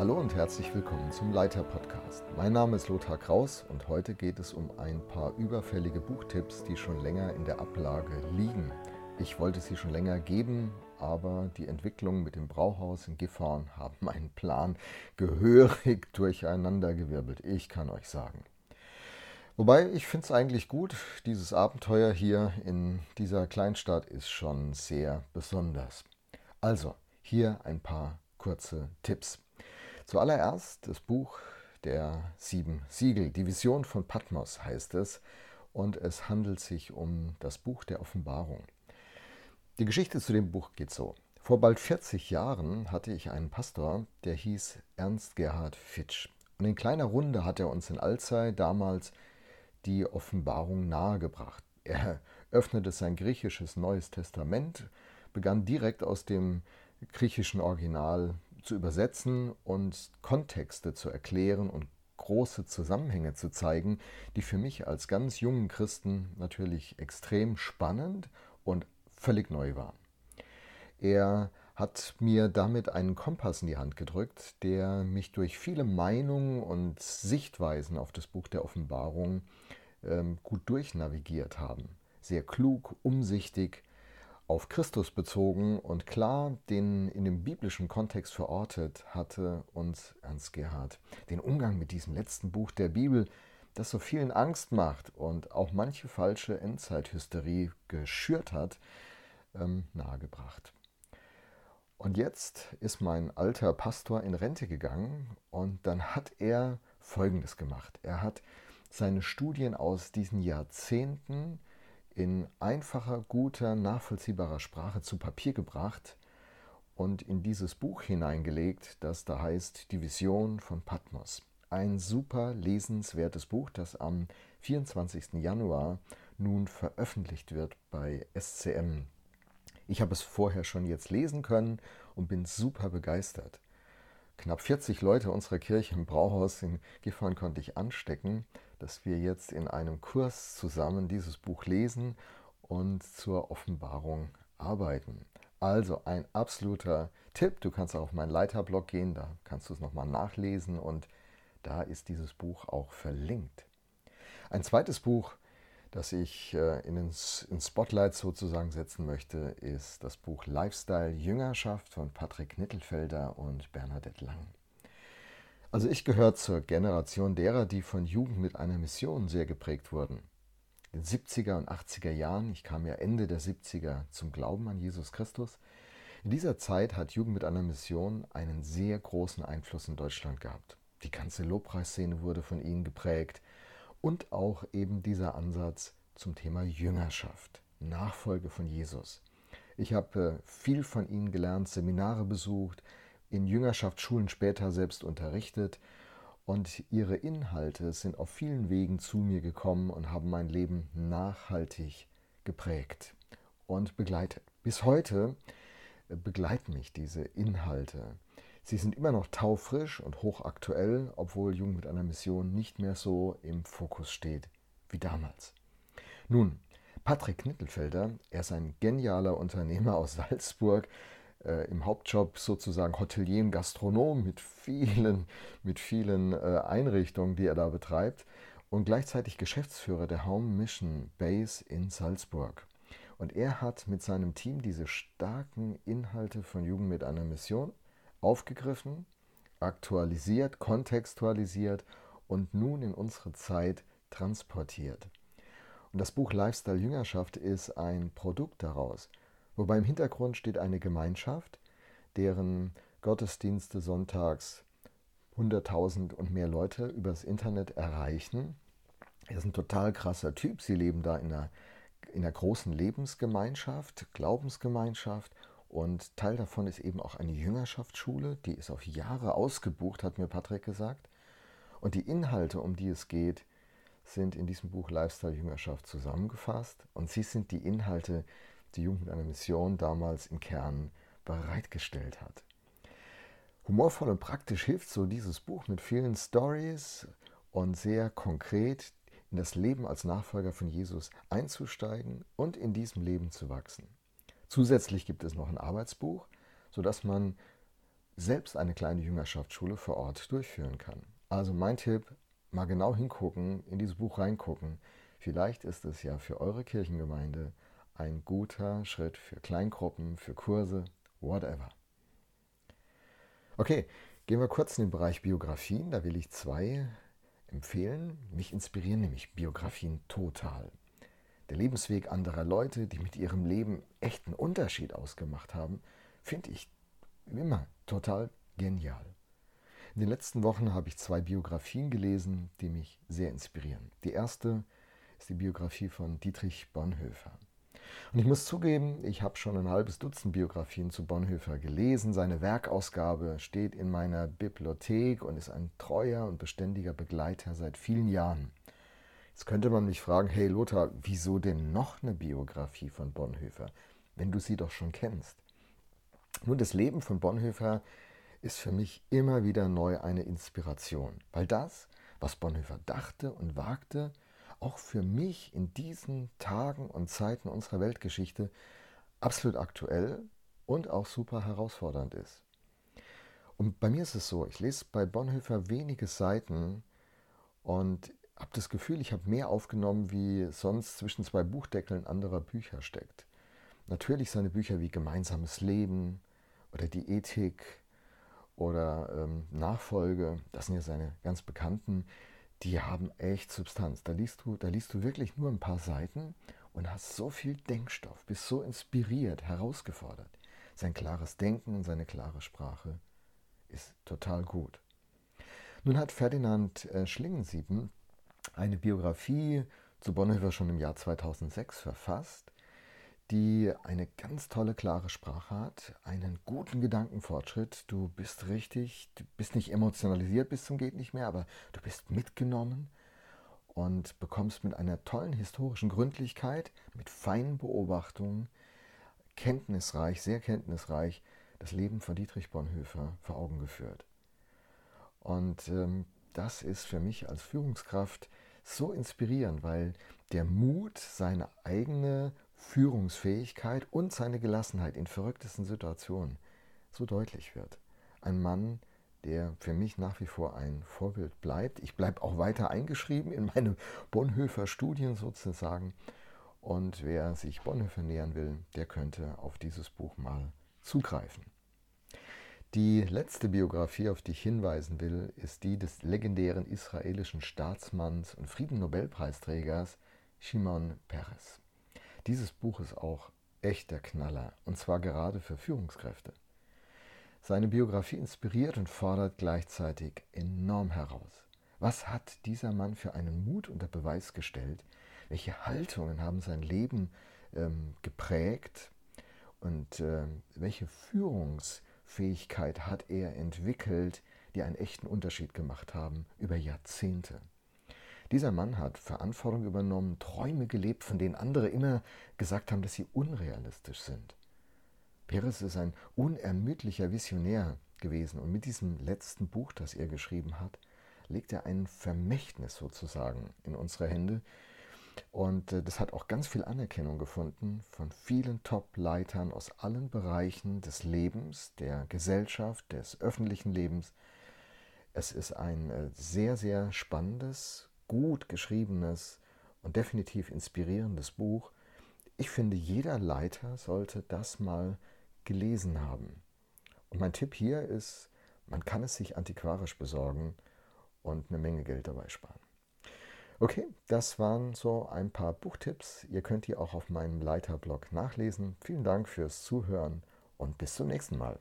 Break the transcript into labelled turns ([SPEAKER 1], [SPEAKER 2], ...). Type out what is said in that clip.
[SPEAKER 1] Hallo und herzlich willkommen zum Leiter Podcast. Mein Name ist Lothar Kraus und heute geht es um ein paar überfällige Buchtipps, die schon länger in der Ablage liegen. Ich wollte sie schon länger geben, aber die Entwicklungen mit dem Brauhaus in Gifhorn haben meinen Plan gehörig durcheinandergewirbelt. Ich kann euch sagen. Wobei ich finde es eigentlich gut, dieses Abenteuer hier in dieser Kleinstadt ist schon sehr besonders. Also, hier ein paar kurze Tipps. Zuallererst das Buch der sieben Siegel, die Vision von Patmos heißt es, und es handelt sich um das Buch der Offenbarung. Die Geschichte zu dem Buch geht so. Vor bald 40 Jahren hatte ich einen Pastor, der hieß Ernst Gerhard Fitsch. Und in kleiner Runde hat er uns in Alzey damals die Offenbarung nahegebracht. Er öffnete sein griechisches Neues Testament, begann direkt aus dem griechischen Original zu übersetzen und Kontexte zu erklären und große Zusammenhänge zu zeigen, die für mich als ganz jungen Christen natürlich extrem spannend und völlig neu waren. Er hat mir damit einen Kompass in die Hand gedrückt, der mich durch viele Meinungen und Sichtweisen auf das Buch der Offenbarung ähm, gut durchnavigiert haben. Sehr klug, umsichtig, auf Christus bezogen und klar den in dem biblischen Kontext verortet hatte uns Ernst Gerhard. Den Umgang mit diesem letzten Buch der Bibel, das so vielen Angst macht und auch manche falsche Endzeithysterie geschürt hat, ähm, nahegebracht. Und jetzt ist mein alter Pastor in Rente gegangen und dann hat er Folgendes gemacht. Er hat seine Studien aus diesen Jahrzehnten in einfacher, guter, nachvollziehbarer Sprache zu Papier gebracht und in dieses Buch hineingelegt, das da heißt Die Vision von Patmos. Ein super lesenswertes Buch, das am 24. Januar nun veröffentlicht wird bei SCM. Ich habe es vorher schon jetzt lesen können und bin super begeistert. Knapp 40 Leute unserer Kirche im Brauhaus in Gifhorn konnte ich anstecken dass wir jetzt in einem Kurs zusammen dieses Buch lesen und zur Offenbarung arbeiten. Also ein absoluter Tipp. Du kannst auch auf meinen Leiterblog gehen, da kannst du es nochmal nachlesen und da ist dieses Buch auch verlinkt. Ein zweites Buch, das ich äh, in den Spotlight sozusagen setzen möchte, ist das Buch Lifestyle Jüngerschaft von Patrick Nittelfelder und Bernadette Lang. Also ich gehöre zur Generation derer, die von Jugend mit einer Mission sehr geprägt wurden. In den 70er und 80er Jahren, ich kam ja Ende der 70er zum Glauben an Jesus Christus, in dieser Zeit hat Jugend mit einer Mission einen sehr großen Einfluss in Deutschland gehabt. Die ganze Lobpreisszene wurde von ihnen geprägt und auch eben dieser Ansatz zum Thema Jüngerschaft, Nachfolge von Jesus. Ich habe äh, viel von ihnen gelernt, Seminare besucht, in Jüngerschaftsschulen später selbst unterrichtet und ihre Inhalte sind auf vielen Wegen zu mir gekommen und haben mein Leben nachhaltig geprägt und begleitet. Bis heute begleiten mich diese Inhalte. Sie sind immer noch taufrisch und hochaktuell, obwohl Jugend mit einer Mission nicht mehr so im Fokus steht wie damals. Nun, Patrick Knittelfelder, er ist ein genialer Unternehmer aus Salzburg, äh, im Hauptjob sozusagen Hotelier und Gastronom mit vielen, mit vielen äh, Einrichtungen, die er da betreibt und gleichzeitig Geschäftsführer der Home Mission Base in Salzburg. Und er hat mit seinem Team diese starken Inhalte von Jugend mit einer Mission aufgegriffen, aktualisiert, kontextualisiert und nun in unsere Zeit transportiert. Und das Buch Lifestyle Jüngerschaft ist ein Produkt daraus. Wobei im Hintergrund steht eine Gemeinschaft, deren Gottesdienste sonntags 100.000 und mehr Leute übers Internet erreichen. Er ist ein total krasser Typ. Sie leben da in einer, in einer großen Lebensgemeinschaft, Glaubensgemeinschaft. Und Teil davon ist eben auch eine Jüngerschaftsschule, die ist auf Jahre ausgebucht, hat mir Patrick gesagt. Und die Inhalte, um die es geht, sind in diesem Buch Lifestyle Jüngerschaft zusammengefasst. Und sie sind die Inhalte, die Jugend mit einer Mission damals im Kern bereitgestellt hat. Humorvoll und praktisch hilft so dieses Buch mit vielen Stories und sehr konkret in das Leben als Nachfolger von Jesus einzusteigen und in diesem Leben zu wachsen. Zusätzlich gibt es noch ein Arbeitsbuch, sodass man selbst eine kleine Jüngerschaftsschule vor Ort durchführen kann. Also mein Tipp, mal genau hingucken, in dieses Buch reingucken. Vielleicht ist es ja für eure Kirchengemeinde ein guter Schritt für Kleingruppen, für Kurse, whatever. Okay, gehen wir kurz in den Bereich Biografien. Da will ich zwei empfehlen. Mich inspirieren nämlich Biografien total. Der Lebensweg anderer Leute, die mit ihrem Leben echten Unterschied ausgemacht haben, finde ich immer total genial. In den letzten Wochen habe ich zwei Biografien gelesen, die mich sehr inspirieren. Die erste ist die Biografie von Dietrich Bonhoeffer. Und ich muss zugeben, ich habe schon ein halbes Dutzend Biografien zu Bonhoeffer gelesen. Seine Werkausgabe steht in meiner Bibliothek und ist ein treuer und beständiger Begleiter seit vielen Jahren. Jetzt könnte man mich fragen, hey Lothar, wieso denn noch eine Biografie von Bonhoeffer, wenn du sie doch schon kennst? Nun, das Leben von Bonhoeffer ist für mich immer wieder neu eine Inspiration, weil das, was Bonhoeffer dachte und wagte, auch für mich in diesen Tagen und Zeiten unserer Weltgeschichte absolut aktuell und auch super herausfordernd ist. Und bei mir ist es so, ich lese bei Bonhoeffer wenige Seiten und habe das Gefühl, ich habe mehr aufgenommen, wie sonst zwischen zwei Buchdeckeln anderer Bücher steckt. Natürlich seine Bücher wie Gemeinsames Leben oder die Ethik oder ähm, Nachfolge, das sind ja seine ganz bekannten, die haben echt Substanz. Da liest du, da liest du wirklich nur ein paar Seiten und hast so viel Denkstoff, bist so inspiriert, herausgefordert. Sein klares Denken und seine klare Sprache ist total gut. Nun hat Ferdinand äh, Schlingensieben eine Biografie zu Bonhoeffer schon im Jahr 2006 verfasst die eine ganz tolle, klare Sprache hat, einen guten Gedankenfortschritt. Du bist richtig, du bist nicht emotionalisiert bis zum geht nicht mehr, aber du bist mitgenommen und bekommst mit einer tollen historischen Gründlichkeit, mit feinen Beobachtungen, kenntnisreich, sehr kenntnisreich, das Leben von Dietrich Bonhoeffer vor Augen geführt. Und ähm, das ist für mich als Führungskraft so inspirierend, weil der Mut, seine eigene Führungsfähigkeit und seine Gelassenheit in verrücktesten Situationen so deutlich wird. Ein Mann, der für mich nach wie vor ein Vorbild bleibt. Ich bleibe auch weiter eingeschrieben in meine Bonhoeffer Studien sozusagen. Und wer sich Bonhoeffer nähern will, der könnte auf dieses Buch mal zugreifen. Die letzte Biografie, auf die ich hinweisen will, ist die des legendären israelischen Staatsmanns und Friedennobelpreisträgers Shimon Peres. Dieses Buch ist auch echt der Knaller, und zwar gerade für Führungskräfte. Seine Biografie inspiriert und fordert gleichzeitig enorm heraus. Was hat dieser Mann für einen Mut unter Beweis gestellt? Welche Haltungen haben sein Leben ähm, geprägt? Und äh, welche Führungsfähigkeit hat er entwickelt, die einen echten Unterschied gemacht haben über Jahrzehnte? Dieser Mann hat Verantwortung übernommen, Träume gelebt, von denen andere immer gesagt haben, dass sie unrealistisch sind. Peres ist ein unermüdlicher Visionär gewesen und mit diesem letzten Buch, das er geschrieben hat, legt er ein Vermächtnis sozusagen in unsere Hände. Und äh, das hat auch ganz viel Anerkennung gefunden von vielen Top-Leitern aus allen Bereichen des Lebens, der Gesellschaft, des öffentlichen Lebens. Es ist ein äh, sehr, sehr spannendes, gut geschriebenes und definitiv inspirierendes Buch. Ich finde, jeder Leiter sollte das mal gelesen haben. Und mein Tipp hier ist, man kann es sich antiquarisch besorgen und eine Menge Geld dabei sparen. Okay, das waren so ein paar Buchtipps. Ihr könnt die auch auf meinem Leiterblog nachlesen. Vielen Dank fürs Zuhören und bis zum nächsten Mal.